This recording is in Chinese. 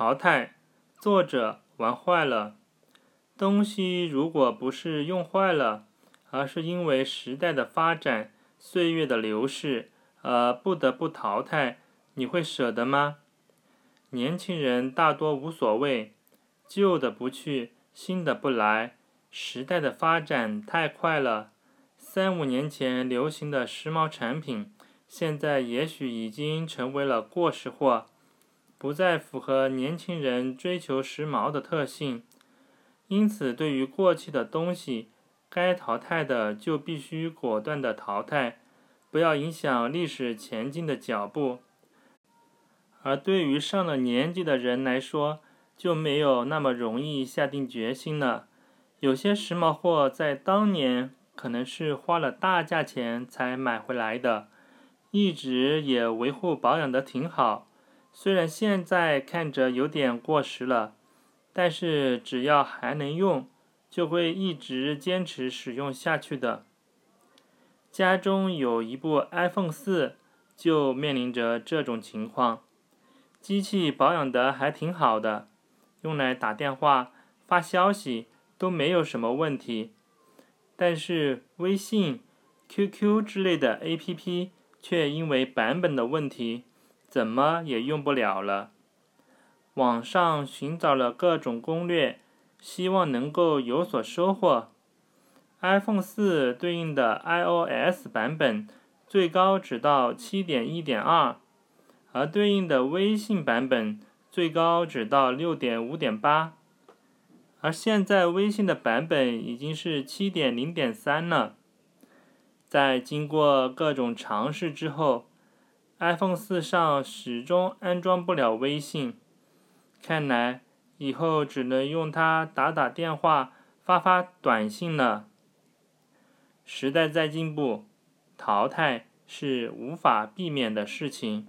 淘汰，作者玩坏了。东西如果不是用坏了，而是因为时代的发展、岁月的流逝而不得不淘汰，你会舍得吗？年轻人大多无所谓，旧的不去，新的不来。时代的发展太快了，三五年前流行的时髦产品，现在也许已经成为了过时货，不再符合年轻人追求时髦的特性。因此，对于过气的东西，该淘汰的就必须果断的淘汰，不要影响历史前进的脚步。而对于上了年纪的人来说，就没有那么容易下定决心了。有些时髦货在当年可能是花了大价钱才买回来的，一直也维护保养的挺好。虽然现在看着有点过时了。但是只要还能用，就会一直坚持使用下去的。家中有一部 iPhone 四，就面临着这种情况。机器保养的还挺好的，用来打电话、发消息都没有什么问题。但是微信、QQ 之类的 APP 却因为版本的问题，怎么也用不了了。网上寻找了各种攻略，希望能够有所收获。iPhone 四对应的 iOS 版本最高只到七点一点二，而对应的微信版本最高只到六点五点八。而现在微信的版本已经是七点零点三了。在经过各种尝试之后，iPhone 四上始终安装不了微信。看来以后只能用它打打电话、发发短信了。时代在进步，淘汰是无法避免的事情。